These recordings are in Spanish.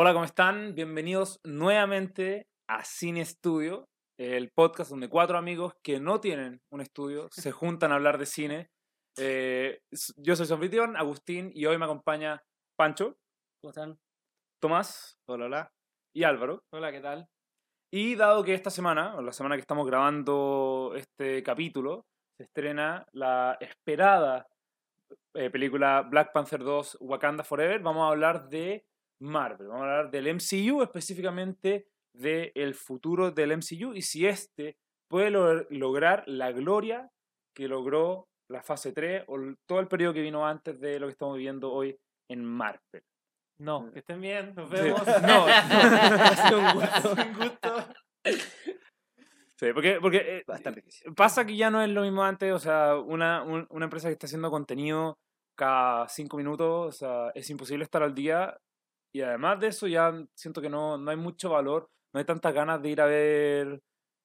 Hola, ¿cómo están? Bienvenidos nuevamente a Cine Estudio, el podcast donde cuatro amigos que no tienen un estudio se juntan a hablar de cine. Eh, yo soy su anfitrión, Agustín, y hoy me acompaña Pancho, ¿Cómo están? Tomás Hola, hola. y Álvaro. Hola, ¿qué tal? Y dado que esta semana, o la semana que estamos grabando este capítulo, se estrena la esperada eh, película Black Panther 2 Wakanda Forever, vamos a hablar de Marvel, vamos a hablar del MCU, específicamente del futuro del MCU y si este puede lo- lograr la gloria que logró la fase 3 o todo el periodo que vino antes de lo que estamos viviendo hoy en Marvel. No, que estén bien, nos Sí. vemos. No, ha sido un gusto. un gusto. Sí, porque, porque eh, Bastante pasa que ya no es lo mismo antes, o sea, una, un- una empresa que está haciendo contenido cada cinco minutos, o sea, es imposible estar al día y además de eso ya siento que no, no hay mucho valor, no hay tantas ganas de ir a ver,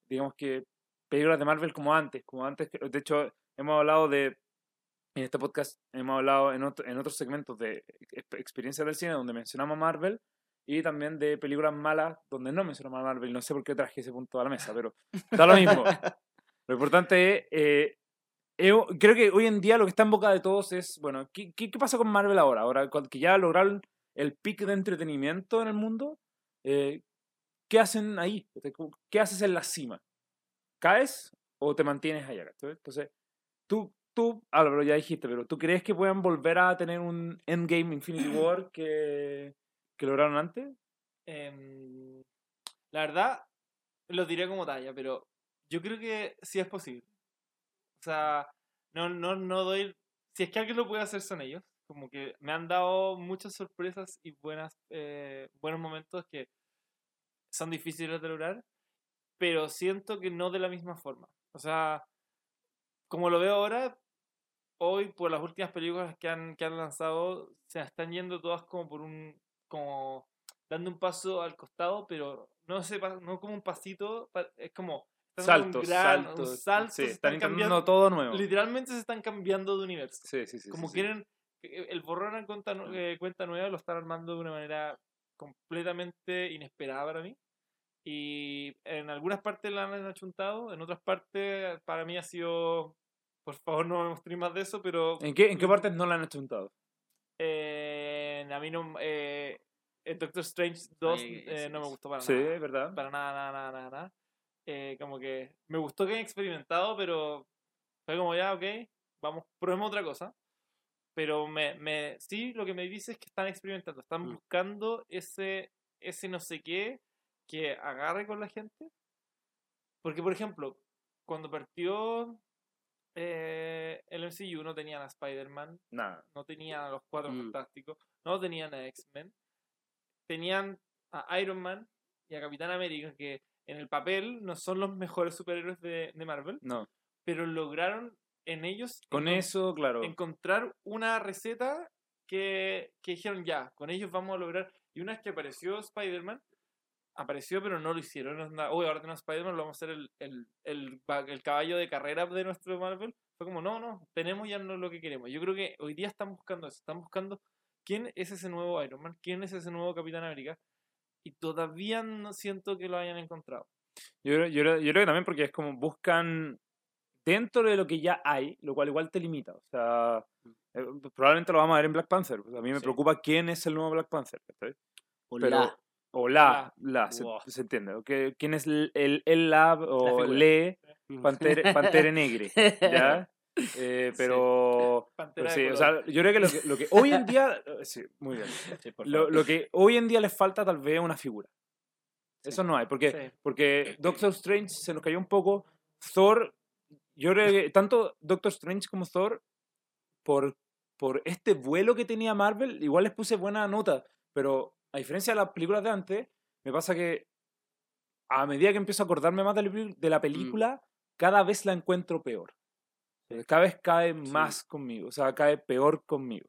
digamos que, películas de Marvel como antes, como antes, de hecho, hemos hablado de, en este podcast, hemos hablado en, otro- en otros segmentos de exp- experiencias del cine donde mencionamos a Marvel y también de películas malas donde no mencionamos a Marvel, no sé por qué traje ese punto a la mesa, pero da lo mismo. Lo importante es, eh, eu- creo que hoy en día lo que está en boca de todos es, bueno, ¿qué, qué, qué pasa con Marvel ahora? Ahora que ya lograron el pic de entretenimiento en el mundo, eh, ¿qué hacen ahí? ¿Qué haces en la cima? ¿Caes o te mantienes allá? Entonces, tú, tú, Álvaro, ya dijiste, pero ¿tú crees que puedan volver a tener un Endgame Infinity War que, que lograron antes? Em, la verdad, lo diré como talla, pero yo creo que sí es posible. O sea, no, no, no doy. Si es que alguien lo puede hacer, son ellos. Como que me han dado muchas sorpresas y buenas, eh, buenos momentos que son difíciles de lograr, pero siento que no de la misma forma. O sea, como lo veo ahora, hoy por las últimas películas que han, que han lanzado, se están yendo todas como por un, como dando un paso al costado, pero no, se, no como un pasito, pa- es como Saltos, gran- saltos. un salto, sí, están están cambiando, todo nuevo. literalmente se están cambiando de universo. Sí, sí, sí. como quieren, el borrón en cuenta, eh, cuenta nueva lo están armando de una manera completamente inesperada para mí. Y en algunas partes la han achuntado, en otras partes para mí ha sido, por favor no me mostréis más de eso, pero ¿En qué, ¿En qué partes no la han achuntado? eh, a mí no, eh, el Doctor Strange 2 Ay, eh, sí, no me sí. gustó para Sí, nada. ¿verdad? Para nada, nada, nada, nada. nada. Eh, como que me gustó que hayan experimentado, pero fue como ya, ok, vamos, probemos otra cosa. Pero me, me, sí, lo que me dice es que están experimentando, están Mm. buscando ese, ese no sé qué que agarre con la gente. Porque, por ejemplo, cuando partió eh, el MCU no tenían a Spider-Man, no tenían a los Cuatro Mm. Fantásticos, no tenían a X-Men, tenían a Iron Man y a Capitán América, que en el papel no son los mejores superhéroes de, de Marvel, No. pero lograron en ellos Con encon- eso, claro. encontrar una receta que, que dijeron ya, con ellos vamos a lograr. Y una vez que apareció Spider-Man, apareció pero no lo hicieron. No "Uy, ahora tenemos Spider-Man, lo vamos a hacer el, el, el, el caballo de carrera de nuestro Marvel. Fue como, no, no, tenemos ya no lo que queremos. Yo creo que hoy día están buscando eso, están buscando quién es ese nuevo Iron Man, quién es ese nuevo Capitán América. Y todavía no siento que lo hayan encontrado. Yo, yo, yo creo que también porque es como buscan dentro de lo que ya hay, lo cual igual te limita. O sea, eh, probablemente lo vamos a ver en Black Panther. pues, a mí me Sí. preocupa quién es el nuevo Black Panther. ¿cachai? Hola. Pero- o la, la, se, Wow. se entiende. ¿Quién es el, el, el lab o figura. le Mm. Pantere, Pantere Negre? ¿Ya? Eh, pero, Pantera sí, o sea, yo creo que lo que, lo que hoy en día, eh, sí, muy bien. Sí, Lo, lo que hoy en día les falta tal vez una figura. Eso no hay, porque, Sí. porque Doctor Strange se nos cayó un poco. Thor, yo creo que tanto Doctor Strange como Thor, por, por este vuelo que tenía Marvel, igual les puse buena nota, pero a diferencia de las películas de antes, me pasa que a medida que empiezo a acordarme más de la, la película, cada vez la encuentro peor. Cada vez cae Sí. más conmigo, o sea, cae peor conmigo.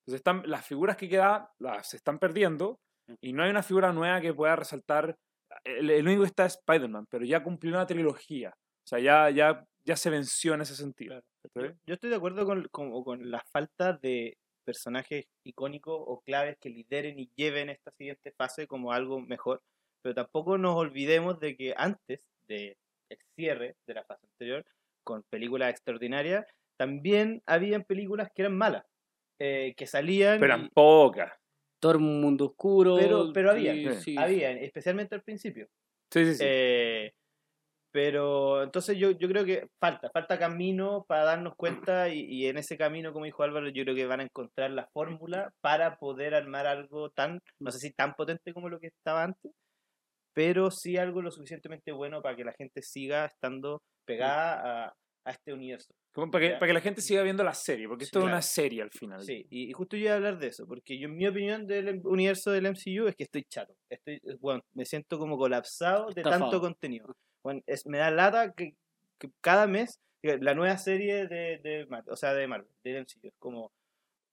Entonces están, las figuras que quedan las se están perdiendo y no hay una figura nueva que pueda resaltar. El, el único que está es Spider-Man, pero ya cumplió una trilogía. O sea, ya, ya, ya se venció en ese sentido. Yo estoy de acuerdo con, con, con la falta de personajes icónicos o claves que lideren y lleven esta siguiente fase como algo mejor. Pero tampoco nos olvidemos de que antes del cierre de la fase anterior, con películas extraordinarias, también habían películas que eran malas, eh, que salían... Pero y- eran pocas. Thor Mundo Oscuro. pero, pero había, sí, sí. había, especialmente al principio. Sí, sí, sí. Eh, pero entonces yo, yo creo que falta, falta camino para darnos cuenta y, y en ese camino, como dijo Álvaro, yo creo que van a encontrar la fórmula para poder armar algo tan, no sé si tan potente como lo que estaba antes, pero sí algo lo suficientemente bueno para que la gente siga estando pegada a, a este universo. Como para, que, para que la gente siga viendo la serie, porque Sí, esto es claro. una serie al final. Sí, y, y justo yo iba a hablar de eso, porque yo, en mi opinión del em- universo del MCU es que estoy chato. Estoy, bueno, me siento como colapsado de tanto contenido. Bueno, es, me da lata que, que cada mes la nueva serie de, de Marvel, o sea, de Marvel, del MCU, es como,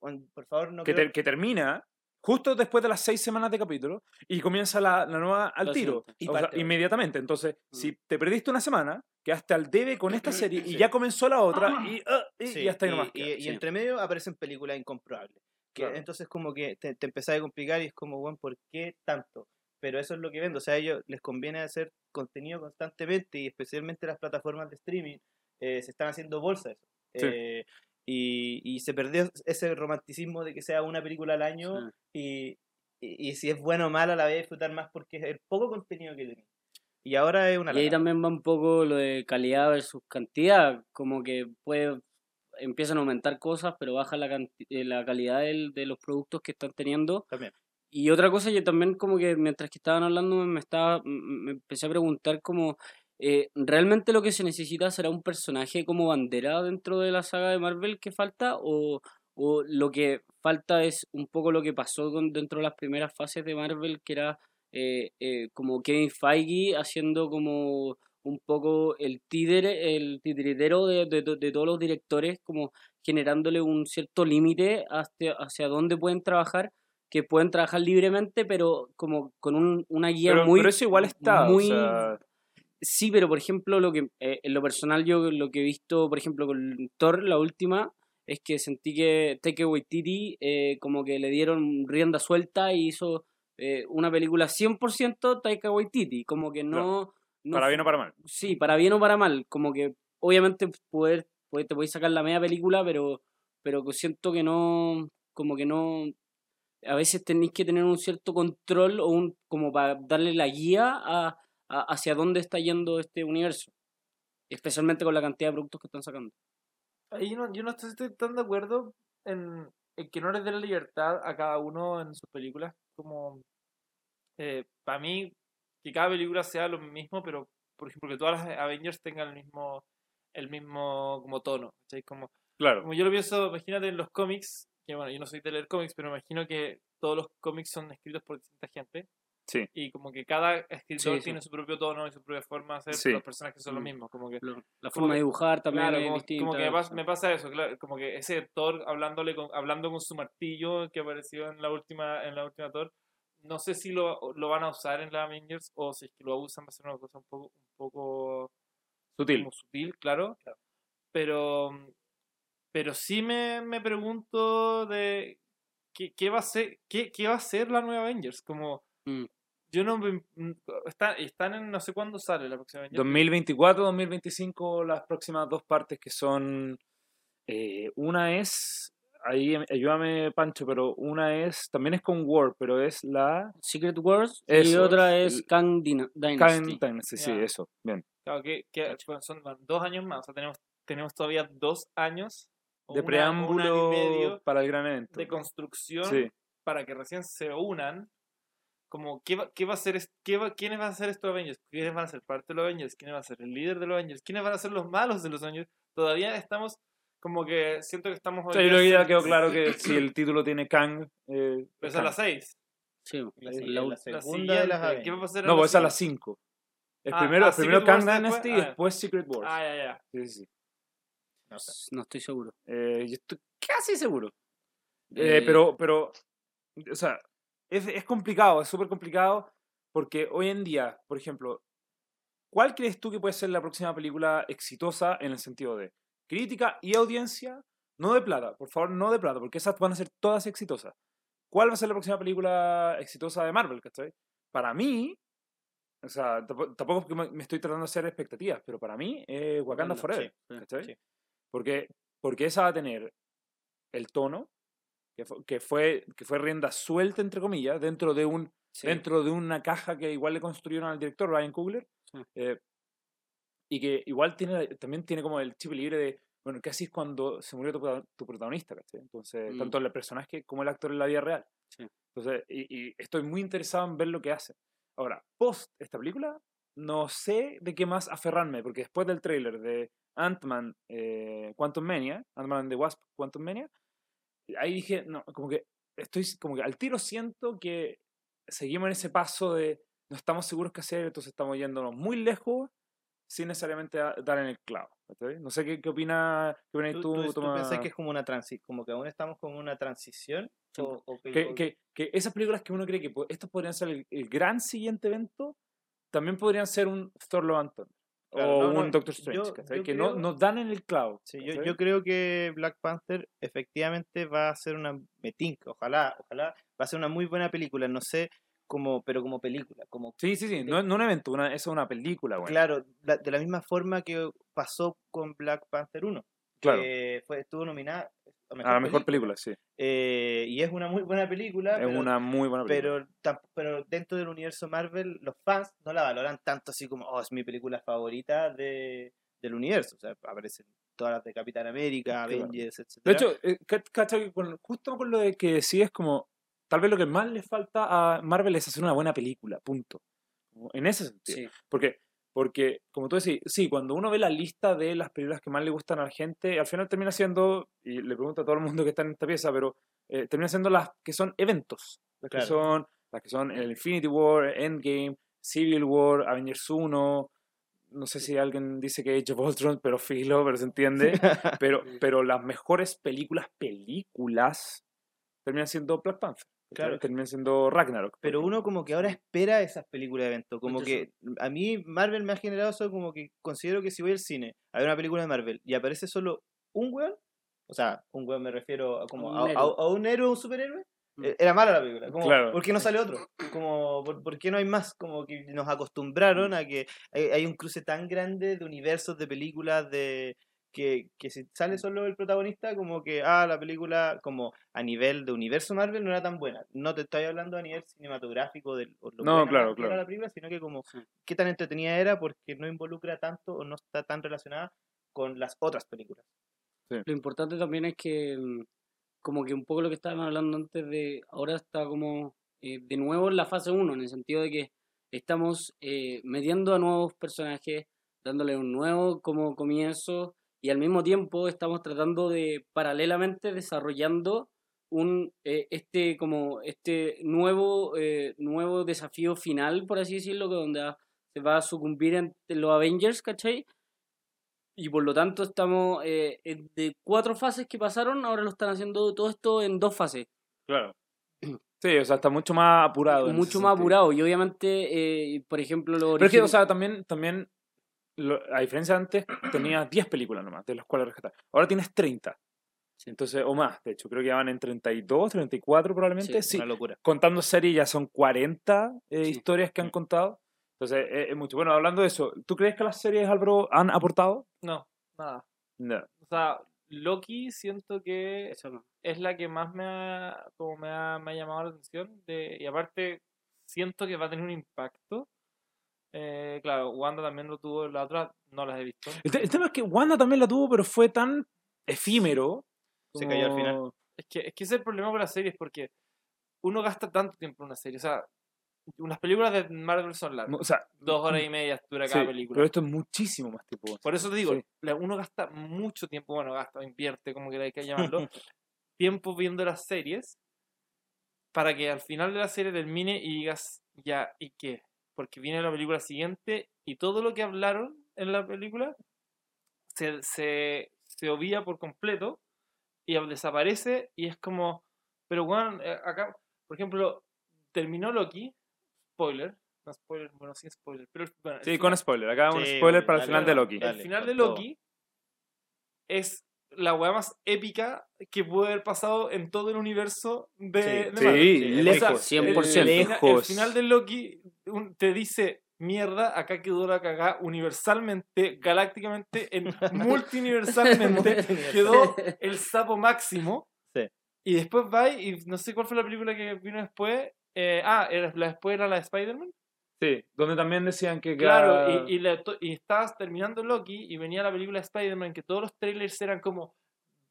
bueno, por favor, no que, ter- que termina justo después de las seis semanas de capítulo y comienza la, la nueva al La tiro. Y o sea, inmediatamente. Entonces, Mm. si te perdiste una semana, quedaste al debe con esta serie y Sí. ya comenzó la otra y, ah, y, Sí, y hasta ahí nomás y- y sí. entre medio aparecen películas incomprobables. Que Claro. Entonces como que te, te empezás a complicar y es como, bueno, ¿por qué tanto? Pero eso es lo que vendo. O sea, a ellos les conviene hacer contenido constantemente y especialmente las plataformas de streaming eh, se están haciendo bolsa eso. Sí. Eh, y, y se perdió ese romanticismo de que sea una película al año y, y, y si es buena o mala la voy a disfrutar más porque es el poco contenido que tenía. Y ahora es una Y ahí también va un poco lo de calidad versus cantidad, como que puede empiezan a aumentar cosas, pero baja la, eh, la calidad del- de los productos que están teniendo. También. Y otra cosa, yo también como que mientras que estaban hablando me, estaba, me empecé a preguntar como, eh, ¿realmente lo que se necesita será un personaje como bandera dentro de la saga de Marvel que falta? ¿O, o lo que falta es un poco lo que pasó con, dentro de las primeras fases de Marvel, que era eh, eh, como Kevin Feige haciendo como un poco el títere, el titiritero de, de, de todos los directores, como generándole un cierto límite hacia, hacia dónde pueden trabajar, que pueden trabajar libremente, pero como con un- una guía Pero, muy... pero eso igual está. muy- o sea, Sí, pero por ejemplo, lo que eh, en lo personal yo lo que he visto, por ejemplo, con Thor, la última, es que sentí que Taika Waititi eh, como que le dieron rienda suelta y hizo eh, una película 100% Taika Waititi, como que no... no para bien o para mal. Sí, para bien o para mal, como que obviamente poder, poder- te podéis sacar la media película, pero, pero siento que no, como que no, a veces tenéis que tener un cierto control o un, como para darle la guía a, a- hacia dónde está yendo este universo, especialmente con la cantidad de productos que están sacando. Ahí yo no, yo no estoy tan de acuerdo en, en que no les dé la libertad a cada uno en sus películas. Como, para mí, que cada película sea lo mismo, pero, por ejemplo, que todas las Avengers tengan el mismo, el mismo como tono. ¿cachai? Como, Claro. como yo lo pienso, imagínate en los cómics, que bueno, yo no soy de leer cómics, pero me imagino que todos los cómics son escritos por distinta gente. Sí. Y como que cada escritor Sí, sí. tiene su propio tono y su propia forma de hacer, Sí. los personajes son los Mm. mismos. Como que Lo- La Como forma de dibujar también Claro, es como, distinta. como que me pasa, me pasa eso, claro, como que ese Thor hablándole con, hablando con su martillo que apareció en la última, en la última Thor, no sé si lo, lo van a usar en la Avengers o si es que lo usan va a ser una cosa un poco, un poco Sutil. como sutil, claro. Pero, pero sí me, me pregunto de qué, qué va a ser, qué, qué va a ser la nueva Avengers, como Mm. yo no mm, está- están en no sé cuándo sale la próxima Avengers. 2024, 2025, las próximas dos partes que son. eh, una es. Ahí ayúdame, Pancho, pero una es. También es con War, pero es la. Secret Wars y Eso, otra el- es Kang Dina- Kang Dynasty. Dynasty, sí, eso. Bien. Claro, que, que bueno, son dos años más, o sea, tenemos, tenemos todavía dos años De una- y preámbulo medio para el gran evento. de construcción Sí. para que recién se unan. Como, ¿qué va, qué va a ser, es- qué va- ¿quiénes van a ser estos Avengers? ¿Quiénes van a ser parte de los Avengers? ¿Quiénes van a ser el líder de los Avengers? ¿Quiénes van a ser los malos de los Avengers? Todavía estamos, como que siento que estamos... Sea, yo creo que ya quedó claro que si el título tiene Kang. Eh, Pero es a las seis. Sí, La, la- la la La segunda de las ¿Qué va a pasar No, pues es a las siguiente? 5. El Ah, primero, ah, el primero Kang Dynasty y después, ah. después Secret Wars. Ah, ya, ya. Sí, sí, sí. No sé. no estoy seguro. Eh, yo estoy casi seguro. Eh, Eh, pero, pero, o sea, es, es complicado, es súper complicado, porque hoy en día, por ejemplo, ¿cuál crees tú que puede ser la próxima película exitosa en el sentido de crítica y audiencia No de plata, por favor, no de plata, porque esas van a ser todas exitosas. ¿Cuál va a ser la próxima película exitosa de Marvel, cachai? Para mí, o sea, tampo- tampoco es que me estoy tratando de hacer expectativas, pero para mí es Wakanda Wakanda, Forever, sí, ¿cachai? sí. Porque, porque esa va a tener el tono, que fue, que fue, que fue rienda suelta, entre comillas, dentro de un Sí. dentro de una caja que igual le construyeron al director Ryan Coogler Sí. eh, y que igual tiene también tiene como el chip libre de bueno qué así es cuando se murió tu, tu protagonista entonces Mm. tanto el personaje como el actor en la vida real Sí. entonces y, y estoy muy interesado en ver lo que hace ahora post esta película no sé de qué más aferrarme porque después del tráiler de Ant-Man eh, Quantum Mania Ant-Man and the Wasp Quantum Mania ahí dije no como que estoy como que al tiro siento que seguimos en ese paso de no estamos seguros qué hacer, entonces estamos yéndonos muy lejos sin necesariamente dar en el clavo. ¿cachai? No sé qué, qué opina qué opinas ¿Tú, tú, tú, tú pensás que es como una transi como que aún estamos como en una transición? O, o que- que, o- que- que esas películas que uno cree que estos podrían ser el, el gran siguiente evento, también podrían ser un Thor Love and Thunder Claro, o no, no, un Doctor Strange, yo- que no, creo- nos dan en el. Sí, yo, creo que Black Panther efectivamente va a ser una metinca, ojalá, ojalá, va a ser una muy buena película, no sé, como, pero como película, como Sí, sí, sí, no, no un evento, una, eso es una película, bueno. claro, la- de la misma forma que pasó con Black Panther 1, Claro, que fue, estuvo nominada a a la mejor película, sí. eh, y es una muy buena película, Es pero, una muy buena película. pero, pero dentro del universo Marvel, los fans no la valoran tanto así como, oh, es mi película favorita de, del universo, o sea, aparecen todas las de Capitán América, Claro. Avengers, etc. De hecho, eh, ca- cacha que con- justo con lo de que sí es como, tal vez lo que más le falta a Marvel es hacer una buena película, punto. En ese sentido. Sí. Porque, porque, como tú decís, sí, cuando uno ve la lista de las películas que más le gustan a la gente, al final termina siendo, y le pregunto a todo el mundo que está en esta pieza, pero eh, termina siendo las que son eventos. Las que son, las que son el Infinity War, Endgame, Civil War, Avengers 1. No sé si alguien dice que Age of Ultron, pero filo, pero se entiende. Pero, pero las mejores películas, películas, terminan siendo Black Panther. Claro. Terminan siendo Ragnarok. Pero uno como que ahora espera esas películas de evento. Como que a mí Marvel me ha generado eso como que considero que si voy al cine a ver una película de Marvel y aparece solo un weón, o sea, un weón me refiero a como un a, a- héroe. a un héroe o un superhéroe, Mm. eh, era mala la película. Como, Claro. ¿Por qué no sale otro? Como, ¿por, por qué no hay más? Como que nos acostumbraron a que hay, hay un cruce tan grande de universos, de películas, de que, que si sale solo el protagonista, como que, ah, la película, como a nivel de universo Marvel, no era tan buena. No te estoy hablando a nivel cinematográfico de lo No, buena claro, que era claro. la película, sino que como Sí. qué tan entretenida era porque no involucra tanto o no está tan relacionada con las otras películas. Lo importante también es que, mm, como que un poco lo que estaban hablando antes de, ahora está como eh, de nuevo en la fase 1, en el sentido de que estamos eh, metiendo a nuevos personajes, dándole un nuevo como comienzo y al mismo tiempo estamos tratando de paralelamente desarrollando un eh, este como este nuevo eh, nuevo desafío final por así decirlo que donde se va a sucumbir ante los Avengers ¿cachai? y por lo tanto estamos eh, de cuatro fases que pasaron ahora lo están haciendo todo esto en dos fases Claro. Sí, o sea, está mucho más apurado. mucho más sentido. apurado y obviamente eh, por ejemplo lo Pero es que, o sea, también, también lo- a diferencia de antes, tenías 10 películas nomás, de las cuales rescatar. Ahora tienes 30. Sí. Entonces, o más, de hecho, creo que ya van en 32, 34 probablemente. Sí, Sí, Una locura. contando series ya son 40 eh, Sí. historias que han Mm. contado. Entonces, es, es mucho. Bueno, hablando de eso, ¿tú crees que las series, Álvaro, han aportado? No, nada. No. O sea, Loki siento que Eso no. es la que más me ha, como me ha, me ha llamado la atención. De, y aparte, siento que va a tener un impacto. Eh, claro, Wanda también lo tuvo, la otra no las he visto. El, te- el tema es que Wanda también la tuvo, pero fue tan efímero. Se cayó al final. como- Es que, es que ese es el problema con las series, porque uno gasta tanto tiempo en una serie. O sea, unas películas de Marvel son largas. O sea, Dos horas y media dura sí, cada película. pero esto es muchísimo más tiempo. Por eso te digo, Sí. uno gasta mucho tiempo, bueno, gasta, invierte, como que hay que llamarlo, tiempo viendo las series para que al final de la serie termine y digas, ya, ¿y qué? Porque viene la película siguiente y todo lo que hablaron en la película se, se, se obvia por completo y desaparece y es como, pero bueno, acá, por ejemplo, terminó Loki, spoiler, no spoiler, bueno, sin spoiler, pero bueno, el Sí, final- con spoiler. Acá un Sí, spoiler bueno, para el final de dale. Loki. el final de todo. Loki es la weá más épica que puede haber pasado en todo el universo de, Sí, de Sí, lejos. O sea, el- 100%. El, el Lejos. final de Loki un- te dice, mierda, acá quedó la cagada universalmente, galácticamente, en multiuniversalmente, quedó el sapo máximo. Sí. Y después va y no sé cuál fue la película que vino después. eh, ah, era, la después era la de Spider-Man. Sí, donde también decían que Claro, y, estabas terminando Loki y venía la película de Spider-Man que todos los trailers eran como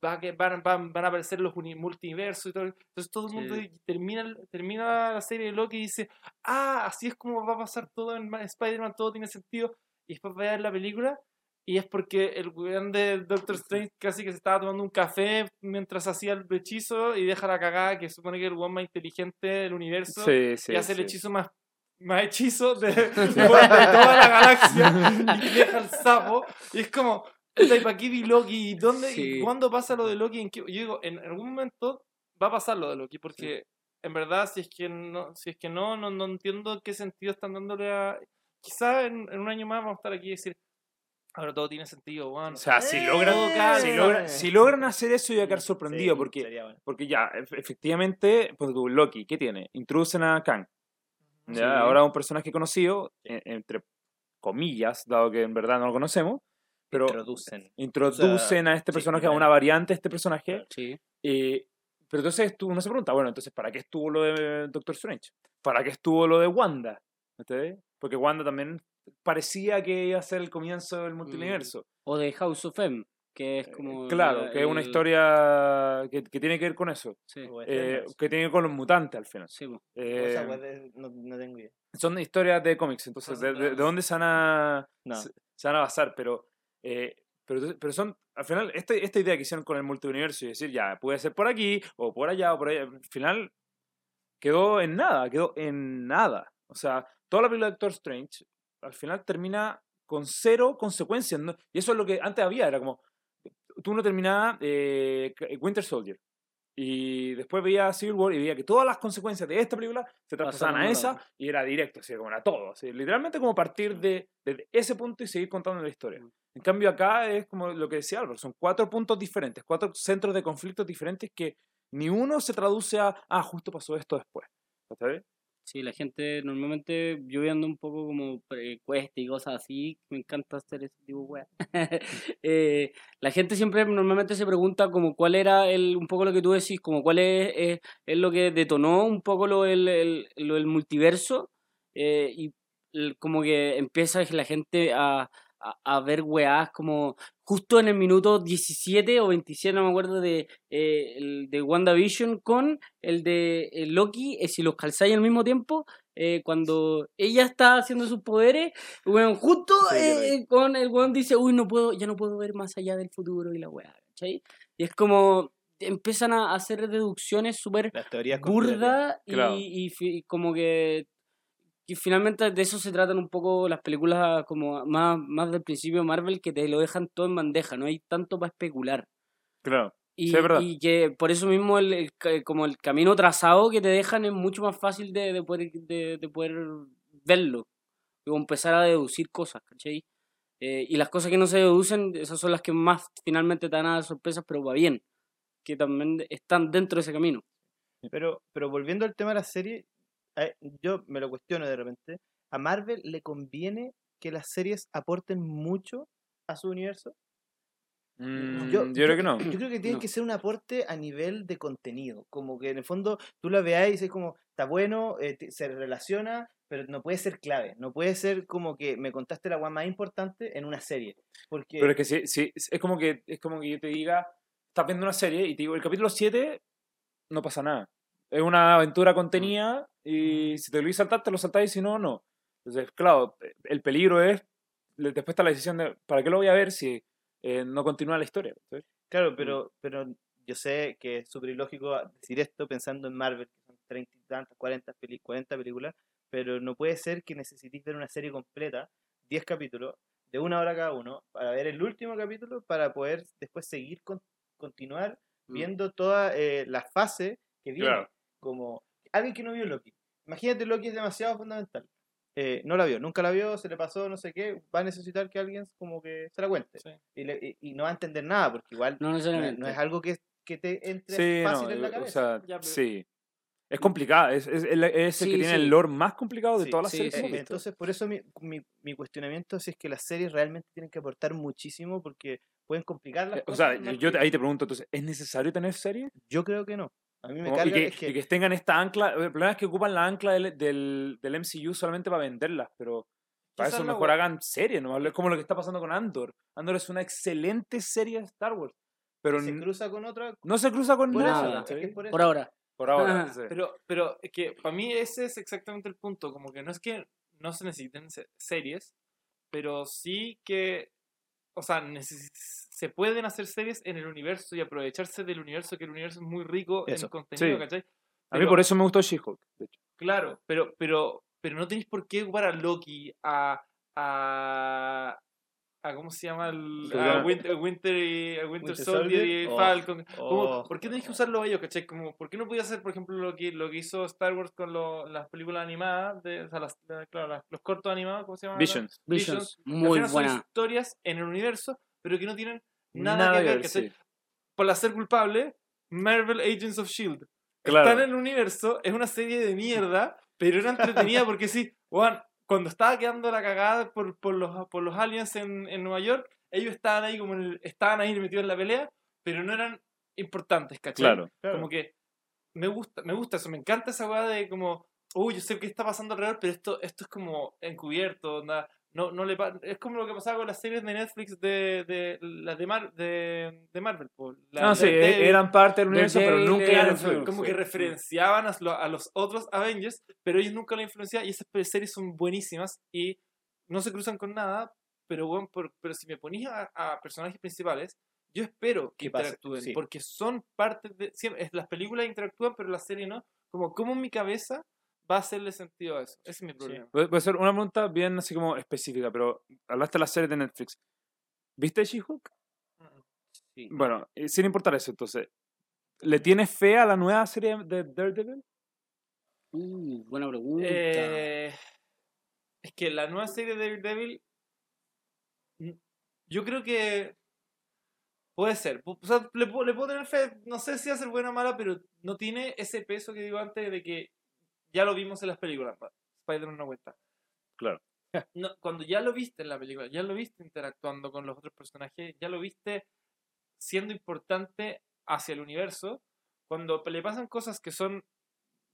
va que van, van, van a aparecer los multiversos y todo. Entonces todo el mundo Sí. termina, termina la serie de Loki y dice, ah, así es como va a pasar todo en Ma- Spider-Man, todo tiene sentido. Y después va a ver la película y es porque el weón de Doctor Strange casi que se estaba tomando un café mientras hacía el hechizo y deja la cagada que supone que es el weón más inteligente del universo Sí, sí, y hace el hechizo más, más hechizo de, de toda la galaxia y deja el sapo. Y es como, puta, ¿y para qué vi Loki? ¿Y dónde? Sí. ¿Y cuándo pasa lo de Loki? ¿En qué? Yo digo, en algún momento va a pasar lo de Loki, porque en verdad, si es que no, si es que no, no, no entiendo qué sentido están dándole a. Quizá en, en un año más vamos a estar aquí y decir, ahora todo tiene sentido, weón. O sea, si Eh, logran, calma. si, logran, si logran hacer eso, yo voy a quedar sorprendido. Sí, porque, bueno. porque ya, ef- efectivamente, pues tú, Loki, ¿qué tiene? Introducen a Kang. ¿ya? Sí. Ahora un personaje conocido, en- entre comillas, dado que en verdad no lo conocemos, pero Introducen. introducen a este sí, personaje, a primero. una variante de este personaje. Sí. eh, pero entonces tú, uno se pregunta, bueno, entonces, ¿para qué estuvo lo de Doctor Strange? ¿Para qué estuvo lo de Wanda? ¿Entendés? Porque Wanda también parecía que iba a ser el comienzo del multiverso. O de House of M, que es como... Eh, Claro, la- que es una el- historia que, que tiene que ver con eso. Sí, O eh, que tiene que ver con los mutantes al final. sí, po. O esa Eh, weá de- no, no tengo idea. son historias de cómics, entonces, Ah, de, de- de claro. dónde se van a, No. se, se van a basar? Pero, eh, pero, pero son, al final, este, esta idea que hicieron con el multiverso y decir, ya, puede ser por aquí, o por allá, o por allá, al final quedó en nada, quedó en nada. O sea, toda la película de Doctor Strange, al final termina con cero consecuencias. ¿no? Y eso es lo que antes había, era como, tú no terminabas eh, Winter Soldier. Y después veía Civil War y veía que todas las consecuencias de esta película se traspasaban a esa y era directo, así como era todo. así, literalmente como partir de, de ese punto y seguir contando la historia. En cambio acá es como lo que decía Álvaro, son cuatro puntos diferentes, cuatro centros de conflictos diferentes que ni uno se traduce a, ah, justo pasó esto después. ¿Sabes? Sí, la gente normalmente, yo viendo un poco como cuesta y cosas así, me encanta hacer ese tipo de. Eh, la gente siempre normalmente se pregunta como cuál era el, un poco lo que tú decís, como cuál es, es, es lo que detonó un poco lo del, el, lo del multiverso eh, y el- como que empieza la gente a, a, a ver weas como justo en el minuto 17 o 27, no me acuerdo, de, eh, el de WandaVision con el de eh, Loki, eh, si los calzáis al mismo tiempo, eh, cuando ella está haciendo sus poderes, weón, justo Sí, eh, con el weón dice, uy, no puedo, ya no puedo ver más allá del futuro y la weá, ¿cachai? Y es como, empiezan a hacer deducciones súper Las teorías conspirativas. burda y, Claro. y y como que y finalmente de eso se tratan un poco las películas como más, más del principio Marvel que te lo dejan todo en bandeja, no hay tanto para especular. Claro. Y, Sí, es verdad. y que por eso mismo el, como el camino trazado que te dejan es mucho más fácil de, de poder, de, de poder verlo o empezar a deducir cosas, ¿cachai? Eh, y las cosas que no se deducen, esas son las que más finalmente te dan a dar sorpresas, pero va bien, que también están dentro de ese camino. Pero, pero volviendo al tema de la serie, eh, yo me lo cuestiono de repente. ¿A Marvel le conviene que las series aporten mucho a su universo? Mm, yo, creo que no. Yo creo que tiene No. que ser un aporte a nivel de contenido. Como que en el fondo tú la veáis y es como, está bueno, eh, se relaciona, pero no puede ser clave. No puede ser como que me contaste la guay más importante en una serie. Porque Pero es que sí, sí, es como que es como que yo te diga, estás viendo una serie y te digo, el capítulo 7 no pasa nada. Es una aventura contenida y si te lo quieres saltar, te lo saltáis y si no, no. Entonces, claro, el peligro es, después está la decisión de, ¿para qué lo voy a ver si eh, no continúa la historia? ¿sabes? Claro, pero, pero yo sé que es súper ilógico decir esto pensando en Marvel, que son 30 y tantas, 40, peli 40 películas, pero no puede ser que necesites ver una serie completa, 10 capítulos, de una hora cada uno, para ver el último capítulo, para poder después seguir, con, continuar Mm. viendo toda eh, la fase que viene. Claro. Como alguien que no vio Loki. Imagínate, Loki es demasiado fundamental. eh, no la vio, nunca la vio, se le pasó, no sé qué, va a necesitar que alguien como que se la cuente. Sí. Y, le- y- y no va a entender nada, porque igual No no, necesariamente. no es algo que, que te entre Sí, fácil no, en la o cabeza. sea, Ya, pero- sí. Es complicada, es, es, el- es el Sí, que tiene el lore más complicado de Sí, todas las sí, series. Eh. Entonces, por eso mi, mi, mi cuestionamiento es si es que las series realmente tienen que aportar muchísimo porque pueden complicar las Eh, o cosas. sea, más yo que- ahí te pregunto, entonces, ¿es necesario tener series? yo creo que no. A mí me Como- carga y, que, es que, y que tengan esta ancla. El problema es que ocupan la ancla del, del, del MCU solamente para venderlas, pero para eso mejor wea. hagan series, ¿no? Es como lo que está pasando con Andor. Andor es una excelente serie de Star Wars, pero se cruza con otra. no se cruza con Por nada. eso, es por. Por ahora. Por ahora. Ajá. sí. Pero, pero es que para mí ese es exactamente el punto, como que no es que no se necesiten se- series, pero sí que, o sea, se pueden hacer series en el universo y aprovecharse del universo, que el universo es muy rico Eso. en contenido, Sí. ¿cachai? A mí por eso me gustó She-Hulk. de hecho. Claro, pero, pero, pero no tenéis por qué ocupar a Loki, a, a, a ¿cómo se llama? El, a Winter, Winter, y- a Winter, Winter Soldier y Soldier, oh, Falcon. Como, oh. ¿Por qué tenéis que usarlo a ellos, cachai? Como, ¿Por qué no podía hacer, por ejemplo, lo que, lo que hizo Star Wars con lo- las películas animadas, de, o sea, las, la- claro, las- los cortos animados, ¿cómo se llama? Visions. Visions. al Muy final son buena. historias en el universo, pero que no tienen nada, Nada que ver, sí. Por ser culpable, Marvel Agents of S.H.I.E.L.D. Claro. Está en el universo, es una serie de mierda, pero era entretenida porque sí, weón, cuando estaba quedando la cagada por, por, los, por los aliens en, en Nueva York, ellos estaban ahí como en el- estaban ahí metidos en la pelea, pero no eran importantes, ¿cachai? Claro. Claro. Como que me gusta, me gusta eso, me encanta esa weá de como, uy, yo sé qué está pasando alrededor, pero esto, esto es como encubierto, onda, no, no le es como lo que pasaba con las series de Netflix de, de las de, Mar- de, de Marvel. po, la- No, la sí, de- eran parte del universo, pero nunca era eran influencer. como que referenciaban a, lo- a los otros Avengers, pero ellos nunca la influenciaban y esas series son buenísimas y no se cruzan con nada, pero bueno, por- pero si me ponís a, a personajes principales, yo espero que interactúen, sí. porque son parte de... siempre- las películas interactúan, pero la serie no. Como, ¿cómo en mi cabeza va a hacerle sentido a eso? Ese es mi problema. Voy voy a hacer una pregunta bien así como específica, pero hablaste de las series de Netflix. ¿Viste She-Hulk? Sí. Bueno, eh, sin importar eso, entonces, ¿le tienes fe a la nueva serie de Daredevil? Uh, buena pregunta. Eh, es que la nueva serie de Daredevil, mm, yo creo que puede ser. O sea, le, puedo- le puedo tener fe, no sé si va a ser buena o mala, pero no tiene ese peso que digo antes de que ya lo vimos en las películas. Spider-Man no cuenta. Claro. No, cuando ya lo viste en la película, ya lo viste interactuando con los otros personajes, ya lo viste siendo importante hacia el universo, cuando le pasan cosas que son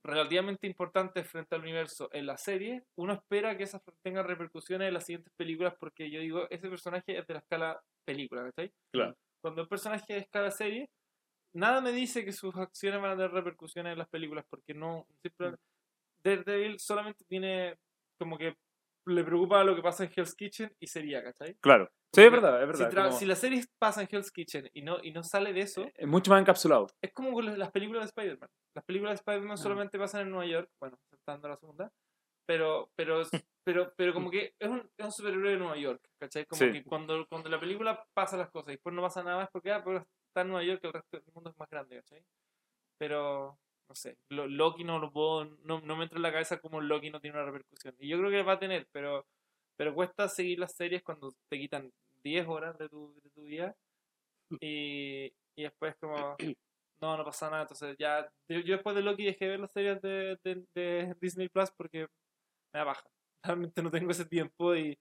relativamente importantes frente al universo en la serie, uno espera que esas tengan repercusiones en las siguientes películas porque yo digo, ese personaje es de la escala película, ¿cachai? Claro. Cuando el personaje es escala serie, nada me dice que sus acciones van a tener repercusiones en las películas porque no, simplemente, Daredevil solamente tiene como que le preocupa lo que pasa en Hell's Kitchen y sería, ¿cachai? Claro. Sí, es Porque verdad, es Si, verdad. tra- como- si la serie pasa en Hell's Kitchen y no, y no sale de eso, es mucho más encapsulado. es como con las películas de Spider-Man. Las películas de Spider-Man Ah. solamente pasan en Nueva York, bueno, saltando la segunda, pero, pero, pero, pero como que es un, es un superhéroe de Nueva York, ¿cachai? Como Sí. que cuando, cuando la película pasa las cosas y después no pasa nada más porque ah, pero está en Nueva York, el resto del mundo es más grande, ¿cachai? Pero, no sé, lo- Loki no lo puedo, no, no me entra en la cabeza como Loki no tiene una repercusión. Y yo creo que va a tener, pero, pero cuesta seguir las series cuando te quitan 10 horas de tu, de tu vida y, y después como no, no pasa nada. Entonces ya, yo, yo después de Loki dejé de ver las series de, de, de Disney Plus porque me da baja. Realmente no tengo ese tiempo y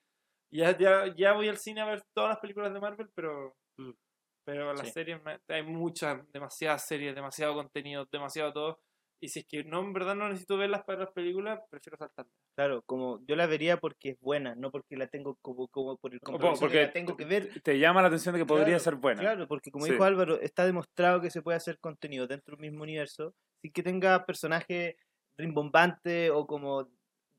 ya, ya, ya voy al cine a ver todas las películas de Marvel, pero, Mm. Pero las Sí. series, hay muchas, demasiadas series, demasiado contenido, demasiado todo. Y si es que no, en verdad no necesito verlas para las películas, prefiero saltarme. Claro, como yo la vería porque es buena, no porque la tengo como, como por el compromiso porque que la tengo que ver. Te llama la atención de que podría Claro, ser buena. Claro, porque como Sí. dijo Álvaro, está demostrado que se puede hacer contenido dentro del mismo universo sin que tenga personajes rimbombantes o como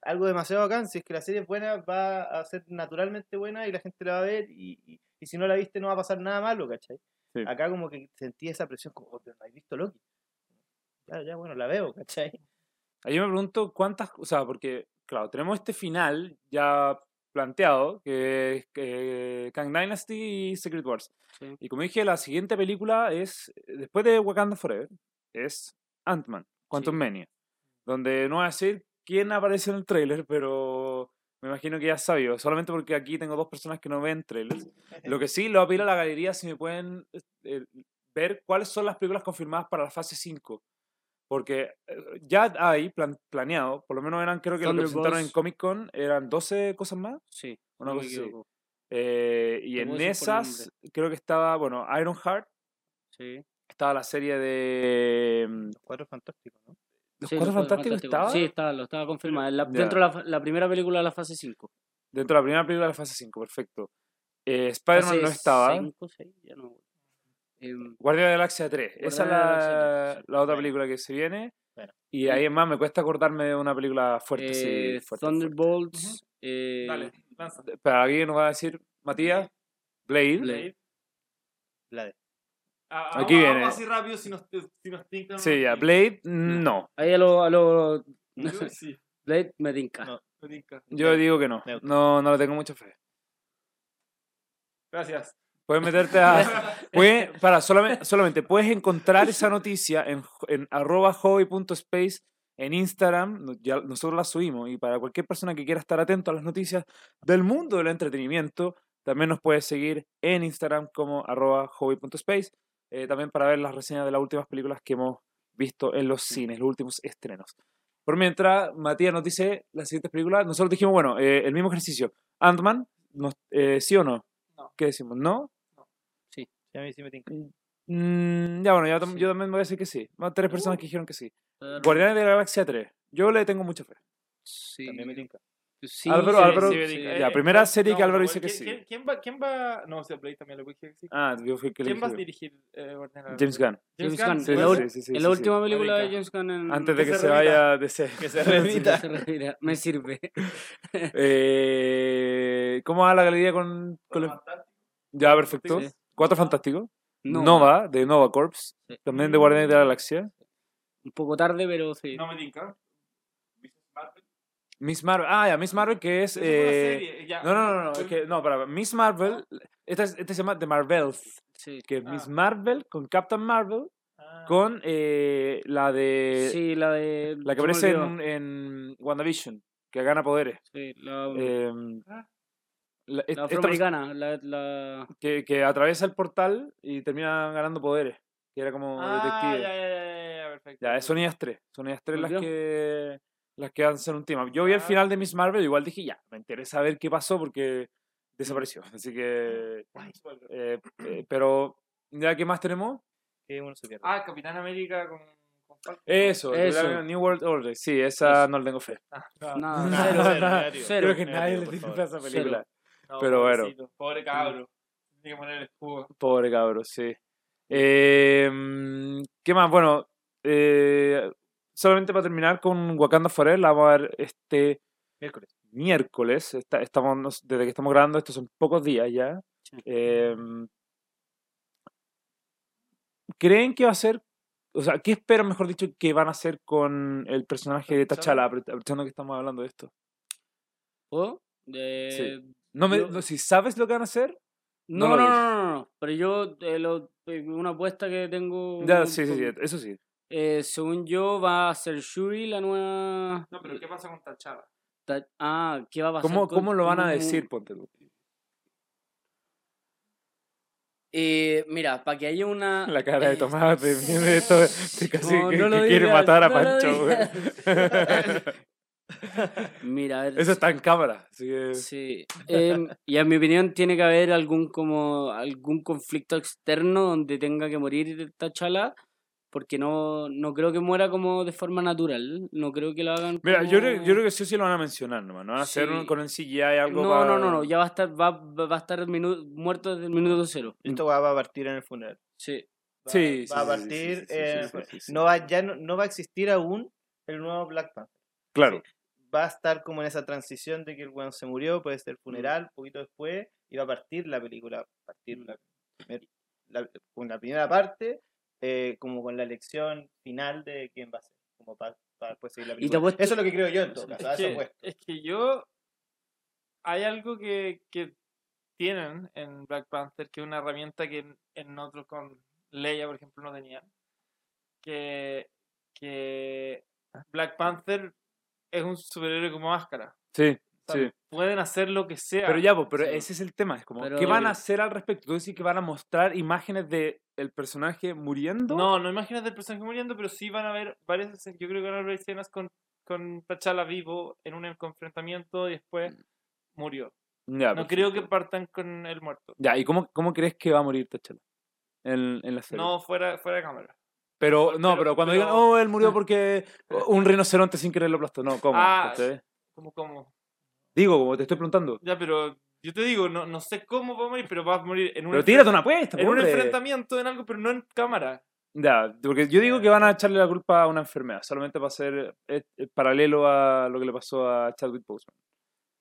algo demasiado bacán. Si es que la serie es buena, va a ser naturalmente buena y la gente la va a ver y, y- y si no la viste no va a pasar nada malo, ¿cachai? Sí. Acá como que sentí esa presión como, "Oh, pero no has visto Loki. Ya, ya, bueno, la veo, ¿cachai? Ahí yo me pregunto cuántas, o sea, porque, claro, tenemos este final ya planteado, que es que Kang Dynasty y Secret Wars. Sí. Y como dije, la siguiente película es, después de Wakanda Forever, es Ant-Man, Quantum Sí. Mania, donde no va a decir quién aparece en el tráiler, pero me imagino que ya sabio. Solamente porque aquí tengo dos personas que no ven trailers. Lo que sí, lo voy a la galería si me pueden eh, ver cuáles son las películas confirmadas para la fase 5. Porque eh, ya hay plan- planeado, por lo menos eran, creo que lo que presentaron en. Comic Con, eran 12 cosas más. Sí, Una no cosa así. Eh, y en esas, creo que estaba, bueno, Ironheart, Sí. estaba la serie de... mm, Los cuatro fantásticos, ¿no? ¿Los Sí, Cuatro Fantásticos estaba? Sí, estaba, lo estaba confirmado. la- dentro de la, la primera película de la fase 5. Dentro de la primera película de la fase 5, perfecto. Eh, Spider-Man no estaba. 5, 6, ya no. Em, Guardia de la Galaxia 3. Esa es la la, Galaxia 3, sí. la otra película que se viene. Bueno. Y ahí en más me cuesta acordarme de una película fuerte. sí, eh, fuerte, fuerte. Thunderbolts. eh, Dale, lanza. Pero aquí nos va a decir Matías, Blade. Blade. La Aquí vamos- viene. vamos así rápido si nos, si nos tincan. Sí, ya, Blade, no. Ahí a lo. A lo Yo sí, Blade me tinca. No. me tinca. Yo digo que no. No, no le tengo mucha fe. Gracias. Puedes meterte a. puedes- para, solamente, solamente puedes encontrar esa noticia en, en arroba hobby.space en Instagram. Ya nosotros la subimos. Y para cualquier persona que quiera estar atento a las noticias del mundo del entretenimiento, también nos puedes seguir en Instagram como arroba hobby.space. eh, también para ver las reseñas de las últimas películas que hemos visto en los cines, los últimos estrenos. Por mientras, Matías nos dice las siguientes películas. Nosotros dijimos, bueno, eh, el mismo ejercicio. Ant-Man, eh, ¿sí o no? No. ¿Qué decimos? ¿No? Sí, a mí sí me tinca. Mm, ya, bueno, yo, tam- Sí. yo también voy a decir que sí. Más tres personas que dijeron que sí. Ah, Guardianes de la Galaxia 3. Yo le tengo mucha fe. Sí. También me tinca. Sí, Álvaro, sí, Álvaro, sí, sí. Eh, primera eh, serie que Álvaro dice que ¿quién- sí. ¿quién, quién va, ¿Quién va? No, o sea, Blade también le voy a decir que sí. Ah, yo fui el que ¿Quién va a dirigir eh, la James? Gunn. James Gunn. La, sí, ul- sí, sí, en sí, la sí. última película de. James Gunn. En... Antes de Que que se vaya de ser. Que se retira. Me sirve. Eh, ¿Cómo va la galería con. Ya, perfecto. Sí. Cuatro Fantásticos. No, Nova, de Nova Corps. Sí. También de Guardianes de la Galaxia. Un poco tarde, pero sí. No me tinca. Miss Marvel. Ah, ya, Miss Marvel que es... Una eh, serie, ya. No, no, no, no, es que, no, para, Miss Marvel, esta, es- esta se llama The Marvels, Sí. que es Miss Ah. Marvel con Captain Marvel, Ah. con eh, la de... Sí, la de. La que aparece en, en WandaVision, que gana poderes. Sí, la, Ah. la- la esta afroamericana. La, la... que, que atraviesa el portal y termina ganando poderes, que era como Ah, detective. ya, ya, ya, ya, perfecto. Ya, son ellas tres. Son ellas tres las que, las que hacen un team up. Yo vi el Ah. final de Miss Marvel, igual dije, ya, me interesa ver qué pasó porque desapareció. Así que... Eh, eh, pero, ¿ya qué más tenemos? Que uno se pierde. Ah, Capitán América con, con Falcon. Eso, Eso. New World Order. Sí, esa Eso. no le tengo fe. Ah, no, Nada, No, cero. no, negativo. cero. Creo que nadie le tiene fe a esa Cero. película. no, pero bueno. Pobre cabro. Tiene que poner el escudo. Pobre cabro, sí. Eh, mm, ¿Qué más? Bueno, eh, solamente para terminar con Wakanda Forever, la vamos a ver este Miércoles. miércoles. Está- estamos, desde que estamos grabando, estos son pocos días ya. Sí. Eh, ¿Creen que va a ser, o sea, qué esperan, mejor dicho, que van a hacer con el personaje de T'Challa, aprovechando que estamos hablando de esto? ¿Puedo? Sí. No me, Yo- no, si sabes lo que van a hacer, No, No no, no, no. Pero yo, eh, lo- eh, una apuesta que tengo. ya, sí, sí, sí, eso sí. Eh, según yo, va a ser Shuri la nueva. No, pero ¿qué pasa con T'Challa? Ta- Ah, ¿qué va a pasar? ¿Cómo, con- cómo lo van a decir, ponte tú? Eh, mira, para que haya una. La cara de Tomás de, de esto, de casi No, que, no lo que quiere digas, matar a no Pancho. güey. Mira, a ver, Eso está en cámara. Así que... Sí. em, y en mi opinión tiene que haber algún como algún conflicto externo donde tenga que morir T'Challa porque no, no creo que muera como de forma natural. No creo que lo hagan. Mira, yo creo, como- yo creo que sí o sí lo van a mencionar nomás. No van a hacer un- Sí. con el CGI algo No, para... no, no, no, ya va a estar, va, va a estar minu- muerto desde el minuto cero. Esto va a partir en el funeral. Sí. Va, Sí, sí, va a sí, sí, partir sí, sí, sí, el sí, sí, sí. No va, ya no, no va a existir aún el nuevo Black Panther. Claro. Va a estar como en esa transición de que el weón se murió, puede Mm. ser funeral, un poquito después, y va a partir la película, partir la, primer- la- con la primera parte, eh, como con la elección final de quién va a ser, como para después seguir la Y te película. apuesto- Eso es lo que creo yo en todo caso, Es que, es que yo. Hay algo que, que tienen en Black Panther que es una herramienta que en, en otros con Leia, por ejemplo, no tenían. Que, que Black Panther es un superhéroe como máscara. Sí, O sea, sí. Pueden hacer lo que sea. Pero ya, pues, pero Sí. ese es el tema. Es como, Pero- ¿qué van a hacer al respecto? ¿Tú decís que van a mostrar imágenes del el personaje muriendo? No, no imágenes del personaje muriendo, pero sí van a haber varias escenas. Yo creo que van a haber escenas con, con T'Challa vivo en un enfrentamiento y después murió. Ya, No perfecto. creo que partan con el muerto. Ya, ¿y cómo, cómo crees que va a morir T'Challa? En, en la serie. No fuera, fuera de cámara. pero, no, pero- pero cuando pero- digan, oh, él murió porque un rinoceronte sin querer lo aplastó. No, ¿cómo? Ah. ¿Cómo, cómo? Digo, como te estoy preguntando. Ya, pero yo te digo, no, no sé cómo va a morir, pero va a morir en un, Pero tírate una apuesta, en un hombre. enfrentamiento, en algo, pero no en cámara. Ya, porque yo digo que van a echarle la culpa a una enfermedad, solamente para ser eh, eh, paralelo a lo que le pasó a Chadwick Boseman.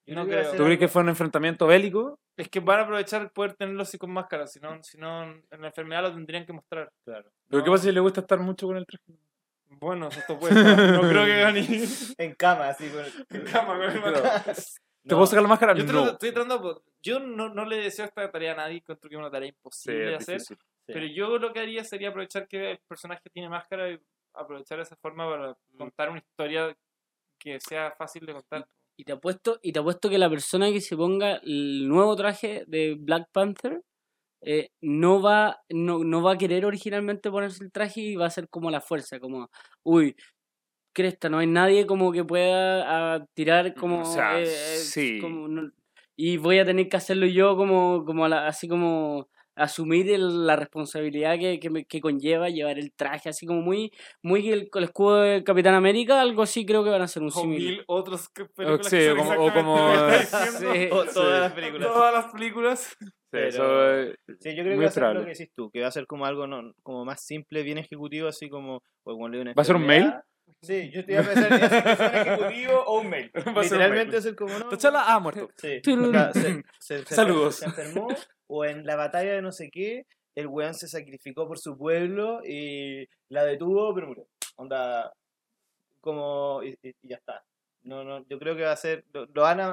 No creo. ¿Tú crees que fue un enfrentamiento bélico? Es que van a aprovechar poder tenerlo así con máscara, si no, si no en la enfermedad lo tendrían que mostrar. Claro. ¿Pero qué No. pasa si le gusta estar mucho con el traje? Bueno, eso está puesto. No creo que gane. En cama, así. Con... Cama, con el. ¿Te puedo sacar la máscara? Yo no. estoy tratando, pues, yo no, no le deseo esta tarea a nadie, encuentro que es una tarea Sí, imposible de hacer, difícil. Sí. pero yo lo que haría sería aprovechar que el personaje tiene máscara y aprovechar esa forma para contar una historia que sea fácil de contar. Y te apuesto, y te apuesto que la persona que se ponga el nuevo traje de Black Panther eh, no va, no, no va a querer originalmente ponerse el traje y va a ser como la fuerza, como, uy, cresta, no hay nadie como que pueda ah, tirar como, O sea, eh, eh, sí. como no- y voy a tener que hacerlo yo como, como a la- así como asumir el- la responsabilidad que, que, me- que conlleva llevar el traje, así como muy, muy el, el escudo de Capitán América, algo así creo que van a hacer un símil. mil otros que- películas sí, que son como- o como-. Sí. O todas Sí. las películas. Todas las películas. Pero- eso es- Sí, yo creo que va a ser lo que decís tú, que va a ser como algo no, como más simple, bien ejecutivo, así como, como ¿Va a ser un mail? Sí, yo te iba a pensar en un ejecutivo o un mail. Literalmente a ser como no. T'Challa ha muerto. Sí. Se- se- se- Saludos. Se enfermó, o en la batalla de no sé qué, el weón se sacrificó por su pueblo y la detuvo, pero murió. Onda, como, y, y- y ya está. No, no, yo creo que va a ser, lo, lo van a,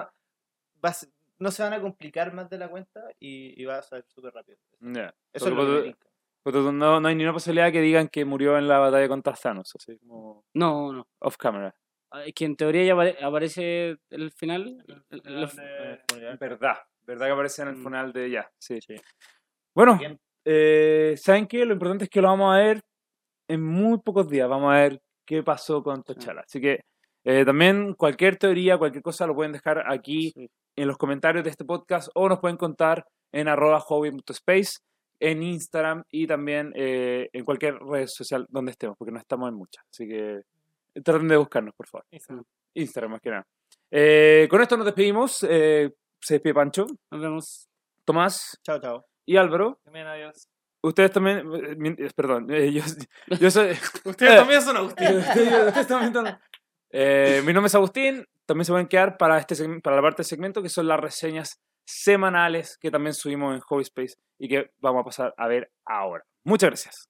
va a ser- no se van a complicar más de la cuenta y, y va a ser súper rápido. Ya. Eso es lo que no, no hay ni una posibilidad que digan que murió en la batalla contra Thanos, así como No, no. off camera. Ah, Es que en teoría ya apare- aparece el final. el- el- Verdad, verdad que aparece en el Mm. final de ya, sí. Sí. Bueno, eh, ¿saben qué? Lo importante es que lo vamos a ver en muy pocos días. Vamos a ver qué pasó con T'Challa. Así que eh, también cualquier teoría, cualquier cosa lo pueden dejar aquí Sí. en los comentarios de este podcast o nos pueden contar en arroba hobby.space, en Instagram y también eh, en cualquier red social donde estemos, porque no estamos en muchas. Así que traten de buscarnos, por favor. Instagram. Instagram más que nada. Eh, con esto nos despedimos. Eh, se despide Pancho, Nos vemos. Tomás Chao, chao. y Álvaro. También adiós. Ustedes también, perdón, yo, yo soy... Ustedes también son Agustín. Ustedes también son- Eh, mi nombre es Agustín, también se pueden quedar para, este, para la parte del segmento que son las reseñas semanales que también subimos en Hobby Space y que vamos a pasar a ver ahora. Muchas gracias.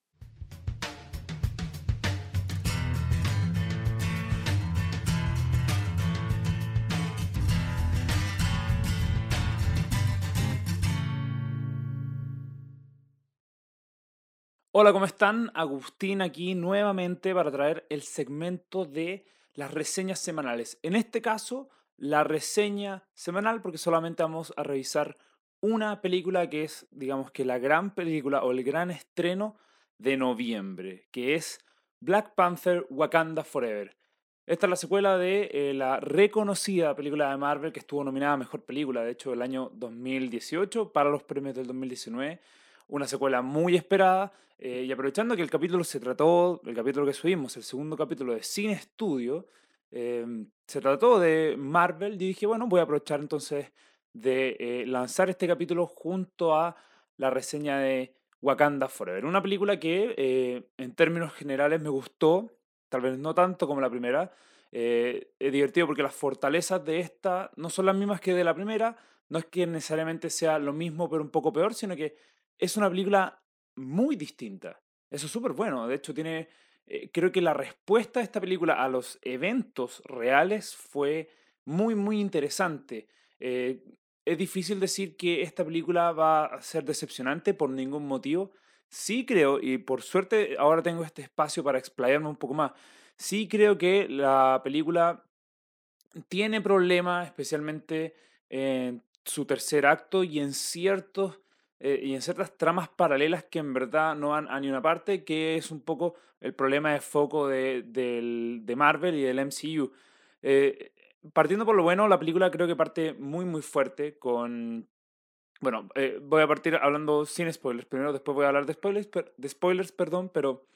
Hola, ¿cómo están? Agustín aquí nuevamente para traer el segmento de las reseñas semanales. En este caso, la reseña semanal porque solamente vamos a revisar una película que es, digamos que la gran película o el gran estreno de noviembre, que es Black Panther Wakanda Forever. Esta es la secuela de eh, la reconocida película de Marvel que estuvo nominada a Mejor Película, de hecho, el año 2018 para los premios del 2019 una secuela muy esperada. eh, y aprovechando que el capítulo se trató, el capítulo que subimos, el segundo capítulo de Cine Estudio, eh, se trató de Marvel, y dije, bueno, voy a aprovechar entonces de eh, lanzar este capítulo junto a la reseña de Wakanda Forever. Una película que eh, en términos generales me gustó, tal vez no tanto como la primera. Eh, es divertido porque las fortalezas de esta no son las mismas que de la primera. No es que necesariamente sea lo mismo pero un poco peor, sino que es una película muy distinta. Eso es súper bueno. De hecho, tiene. Eh, creo que la respuesta de esta película a los eventos reales fue muy, muy interesante. Eh, es difícil decir que esta película va a ser decepcionante por ningún motivo. Sí creo, y por suerte ahora tengo este espacio para explayarme un poco más. Sí creo que la película tiene problemas, especialmente en su tercer acto y en ciertos eh, y en ciertas tramas paralelas que en verdad no van a ni una parte, que es un poco el problema de foco de, del- de Marvel y del MCU. Eh, partiendo por lo bueno, la película creo que parte muy muy fuerte con... Bueno, eh, voy a partir hablando sin spoilers primero, después voy a hablar de spoilers, per- de spoilers perdón, pero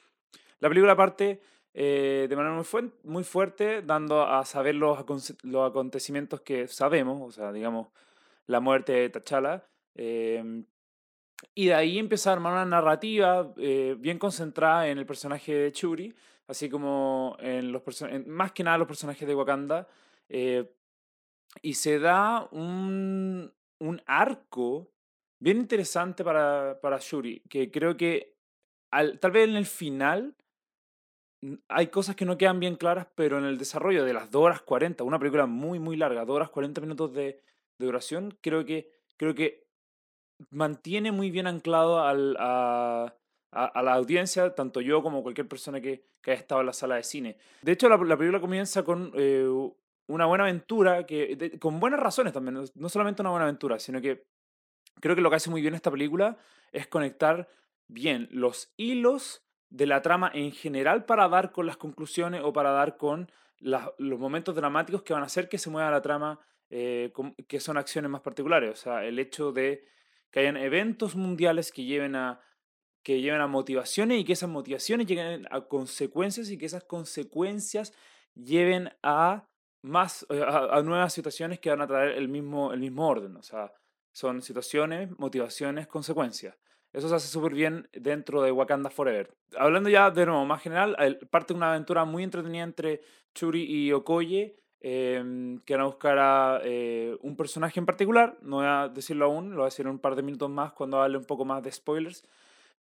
la película parte de manera muy, fuen- muy fuerte, dando a saber los, los acontecimientos que sabemos, o sea, digamos, la muerte de T'Challa. em, y de ahí empieza a armar una narrativa eh, bien concentrada en el personaje de Churi, así como en los en- más que nada los personajes de Wakanda. eh, y se da un, un arco bien interesante para, para Shuri, que creo que al, tal vez en el final mm, hay cosas que no quedan bien claras, pero en el desarrollo de las 2 horas 40, una película muy, muy larga, 2 horas 40 minutos de, de duración, creo que, creo que mantiene muy bien anclado al, a, a- la audiencia, tanto yo como cualquier persona que, que haya estado en la sala de cine. De hecho, la, la película comienza con eh, una buena aventura, que, con buenas razones también, no- solamente una buena aventura, sino que creo que lo que hace muy bien esta película es conectar bien los hilos de la trama en general para dar con las conclusiones o para dar con los momentos dramáticos que van a hacer que se mueva la trama, eh, que son acciones más particulares. O sea, el hecho de que hayan eventos mundiales que lleven a que lleven a motivaciones y que esas motivaciones lleguen a consecuencias y que esas consecuencias lleven a más eh, a, nuevas situaciones que van a traer el mismo el mismo orden, o sea, son situaciones, motivaciones, consecuencias. Eso se hace súper bien dentro de Wakanda Forever. Hablando ya de nuevo, más general, parte de una aventura muy entretenida entre Churi y Okoye, em, que van a buscar a eh, un personaje en particular. No voy a decirlo aún, lo voy a decir en un par de minutos más cuando hable un poco más de spoilers.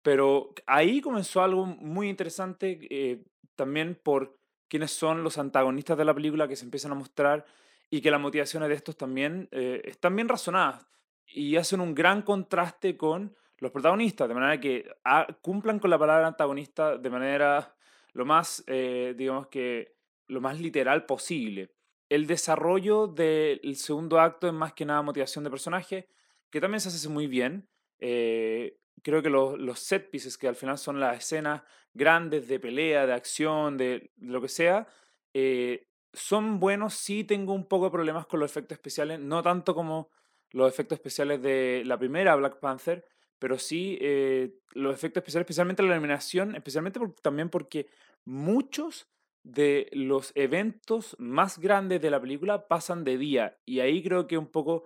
Pero ahí comenzó algo muy interesante eh, también por quiénes son los antagonistas de la película que se empiezan a mostrar y que las motivaciones de estos también eh, están bien razonadas y hacen un gran contraste con los protagonistas, de manera que ah, cumplan con la palabra antagonista de manera lo más, eh, digamos que, lo más literal posible. El desarrollo del segundo acto es más que nada motivación de personaje, que también se hace muy bien. Eh, creo que los, los set pieces, que al final son las escenas grandes de pelea, de acción, de lo que sea, eh, son buenos. Sí tengo un poco de problemas con los efectos especiales, no tanto como los efectos especiales de la primera Black Panther, pero sí eh, los efectos especiales, especialmente la iluminación, especialmente también porque muchos de los eventos más grandes de la película pasan de día. Y ahí creo que un poco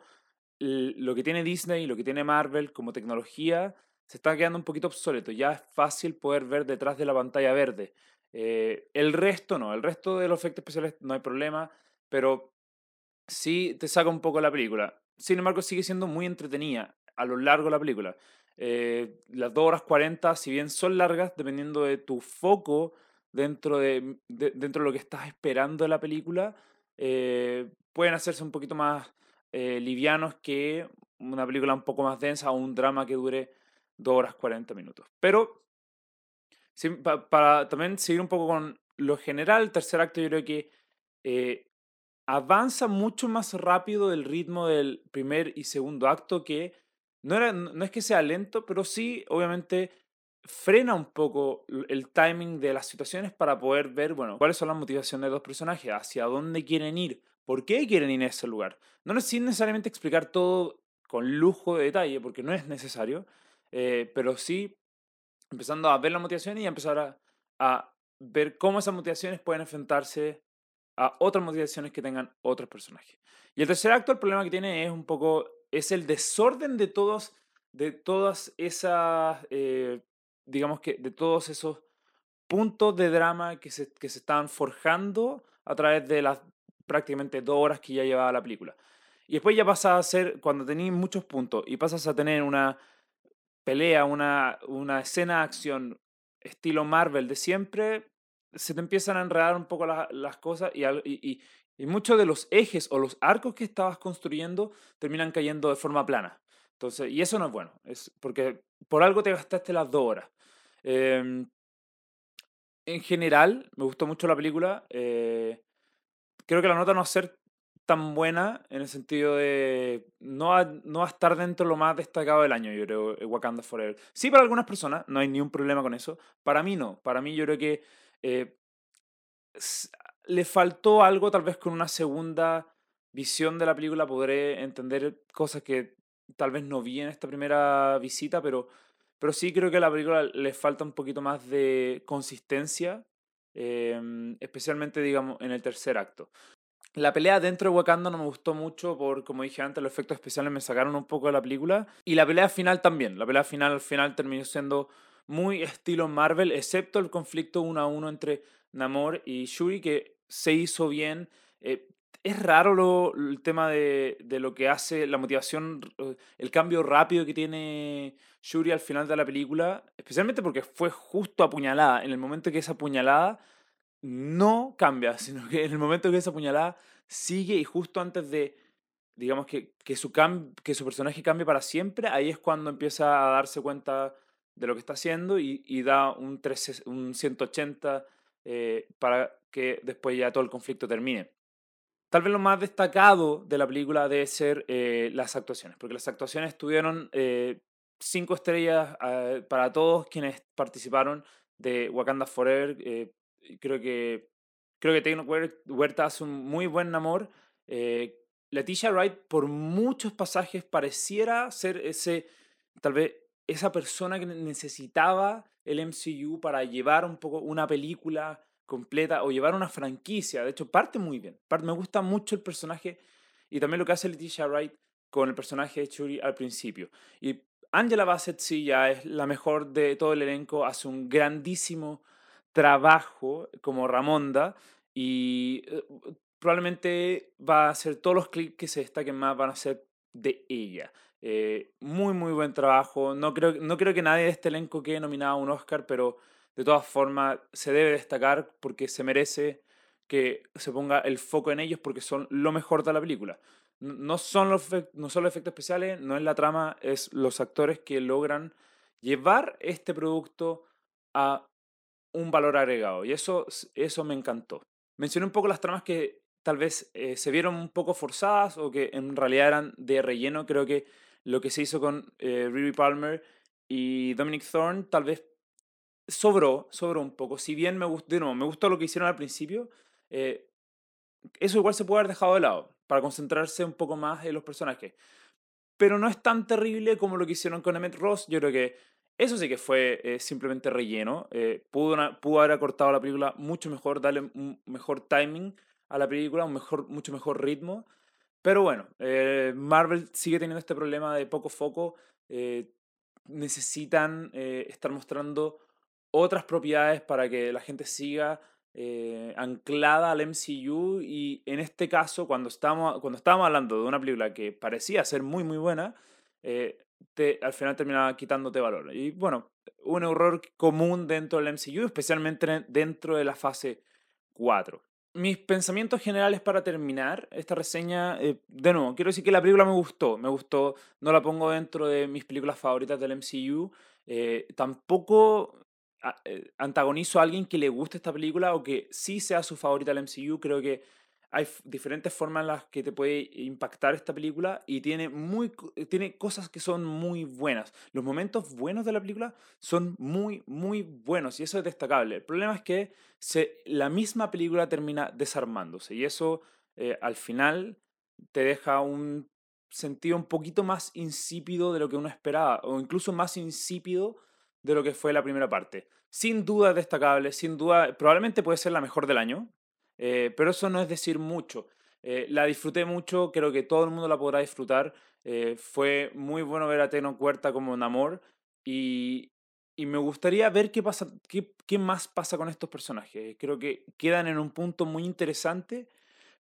lo que tiene Disney lo que tiene Marvel como tecnología se está quedando un poquito obsoleto. Ya es fácil poder ver detrás de la pantalla verde. Eh, el resto no, el resto de los efectos especiales no hay problema, pero sí te saca un poco la película. Sin embargo, sigue siendo muy entretenida a lo largo de la película. Eh, las 2 horas 40, si bien son largas, dependiendo de tu foco dentro de, de- dentro de lo que estás esperando de la película, eh, pueden hacerse un poquito más eh, livianos que una película un poco más densa o un drama que dure 2 horas 40 minutos. Pero para también seguir un poco con lo general, el tercer acto yo creo que eh, avanza mucho más rápido del ritmo del primer y segundo acto que no, era, no es que sea lento, pero sí, obviamente, frena un poco el timing de las situaciones para poder ver, bueno, cuáles son las motivaciones de los personajes, hacia dónde quieren ir, por qué quieren ir a ese lugar. No es sin necesariamente explicar todo con lujo de detalle, porque no es necesario, eh, pero sí empezando a ver las motivaciones y empezar a, a ver cómo esas motivaciones pueden enfrentarse a otras motivaciones que tengan otros personajes. Y el tercer acto, el problema que tiene es un poco, es el desorden de todos, de todas esas, eh, digamos que, de todos esos puntos de drama que se, que se estaban forjando a través de las prácticamente dos horas que ya llevaba la película. Y después ya pasa a ser, cuando tenéis muchos puntos y pasas a tener una pelea, una, una escena de acción estilo Marvel de siempre, se te empiezan a enredar un poco la- las cosas y, y- y muchos de los ejes o los arcos que estabas construyendo terminan cayendo de forma plana. Entonces, y eso no es bueno, es porque por algo te gastaste las dos horas. Em, en general, me gustó mucho la película. eh, creo que la nota no va a ser tan buena en el sentido de no no a estar dentro de lo más destacado del año, yo creo, eh, Wakanda Forever. Sí, para algunas personas, no hay ni un problema con eso. Para mí no. Para mí yo creo que eh, le faltó algo, tal vez con una segunda visión de la película podré entender cosas que tal vez no vi en esta primera visita, pero, pero sí creo que a la película le falta un poquito más de consistencia, em, especialmente, digamos, en el tercer acto. La pelea dentro de Wakanda no me gustó mucho por, como dije antes, los efectos especiales me sacaron un poco de la película. Y la pelea final también. La pelea final al final terminó siendo muy estilo Marvel, excepto el conflicto uno a uno entre Namor y Shuri, que se hizo bien. Eh, es raro lo, el tema de, de lo que hace, la motivación, el cambio rápido que tiene Shuri al final de la película, especialmente porque fue justo apuñalada. En el momento que esa apuñalada no cambia, sino que en el momento que esa puñalada sigue y justo antes de, digamos, que, que, su cam- que su personaje cambie para siempre, ahí es cuando empieza a darse cuenta de lo que está haciendo y, da un, 13 un 180 eh, para que después ya todo el conflicto termine. Tal vez lo más destacado de la película debe ser eh, las actuaciones, porque las actuaciones tuvieron eh, cinco estrellas eh, para todos quienes participaron de Wakanda Forever. eh, creo que creo que Tecno Huer- Huerta hace un muy buen amor. Leticia Wright por muchos pasajes pareciera ser ese tal vez esa persona que necesitaba el MCU para llevar un poco una película completa o llevar una franquicia. De hecho, parte muy bien. Parte, me gusta mucho el personaje y también lo que hace Leticia Wright con el personaje de Shuri al principio. Y Angela Bassett sí ya es la mejor de todo el elenco, hace un grandísimo trabajo como Ramonda y eh, probablemente va a ser todos los clips que se destaquen más van a ser de ella. Eh, muy, muy buen trabajo. No creo, no creo que nadie de este elenco quede nominado a un Oscar, pero de todas formas se debe destacar porque se merece que se ponga el foco en ellos porque son lo mejor de la película. No son los, no son los efectos especiales, no es la trama, es los actores que logran llevar este producto a un valor agregado. Y eso, eso me encantó. Mencioné un poco las tramas que tal vez eh, se vieron un poco forzadas o que en realidad eran de relleno. Creo que lo que se hizo con eh, Riri Palmer y Dominic Thorne tal vez sobró, sobró un poco. Si bien me gustó, de me gustó lo que hicieron al principio, eh, eso igual se puede haber dejado de lado para concentrarse un poco más en los personajes. Pero no es tan terrible como lo que hicieron con Emmett Ross. Yo creo que eso sí que fue eh, simplemente relleno. Eh, pudo, pudo haber acortado la película mucho mejor, darle un mejor timing a la película, un mejor, mucho mejor ritmo. Pero bueno, Marvel sigue teniendo este problema de poco foco. necesitan estar mostrando otras propiedades para que la gente siga eh, anclada al MCU y en este caso cuando estábamos, cuando estábamos hablando de una película que parecía ser muy muy buena, eh, te, al final terminaba quitándote valor. Y bueno, un error común dentro del MCU, especialmente dentro de la fase 4. Mis pensamientos generales para terminar esta reseña, eh, de nuevo, quiero decir que la película me gustó, me gustó, no la pongo dentro de mis películas favoritas del MCU, tampoco antagonizo a alguien que le guste esta película o que sí sea su favorita del MCU. Creo que hay diferentes formas en las que te puede impactar esta película y tiene, muy, eh, tiene cosas que son muy buenas. Los momentos buenos de la película son muy, muy buenos y eso es destacable. El problema es que se, la misma película termina desarmándose y eso eh, al final te deja un sentido un poquito más insípido de lo que uno esperaba o incluso más insípido de lo que fue la primera parte. Sin duda es destacable, sin duda, probablemente puede ser la mejor del año, eh, pero eso no es decir mucho. Eh, la disfruté mucho, creo que todo el mundo la podrá disfrutar. eh, fue muy bueno ver a Teno Cuerta como Namor y, y me gustaría ver qué, pasa, qué, qué más pasa con estos personajes. Creo que quedan en un punto muy interesante,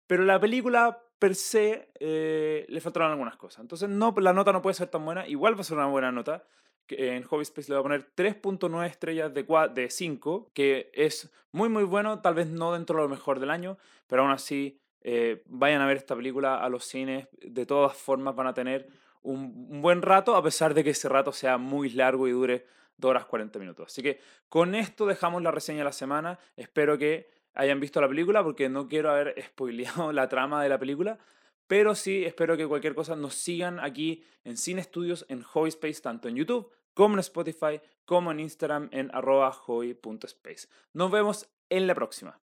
pero la película per se le faltaron algunas cosas. Entonces no, la nota no puede ser tan buena, igual va a ser una buena nota en Hobby Space le voy a poner 3.9 estrellas de, 4, de 5, que es muy muy bueno, tal vez no dentro de lo mejor del año, pero aún así eh, vayan a ver esta película a los cines, de todas formas van a tener un, un buen rato, a pesar de que ese rato sea muy largo y dure 2 horas 40 minutos. Así que con esto dejamos la reseña de la semana, espero que hayan visto la película porque no quiero haber spoileado la trama de la película, pero sí espero que cualquier cosa nos sigan aquí en Cine Studios, en Hobby Space, tanto en YouTube como en Spotify, como en Instagram en arroba hobby.space. Nos vemos en la próxima.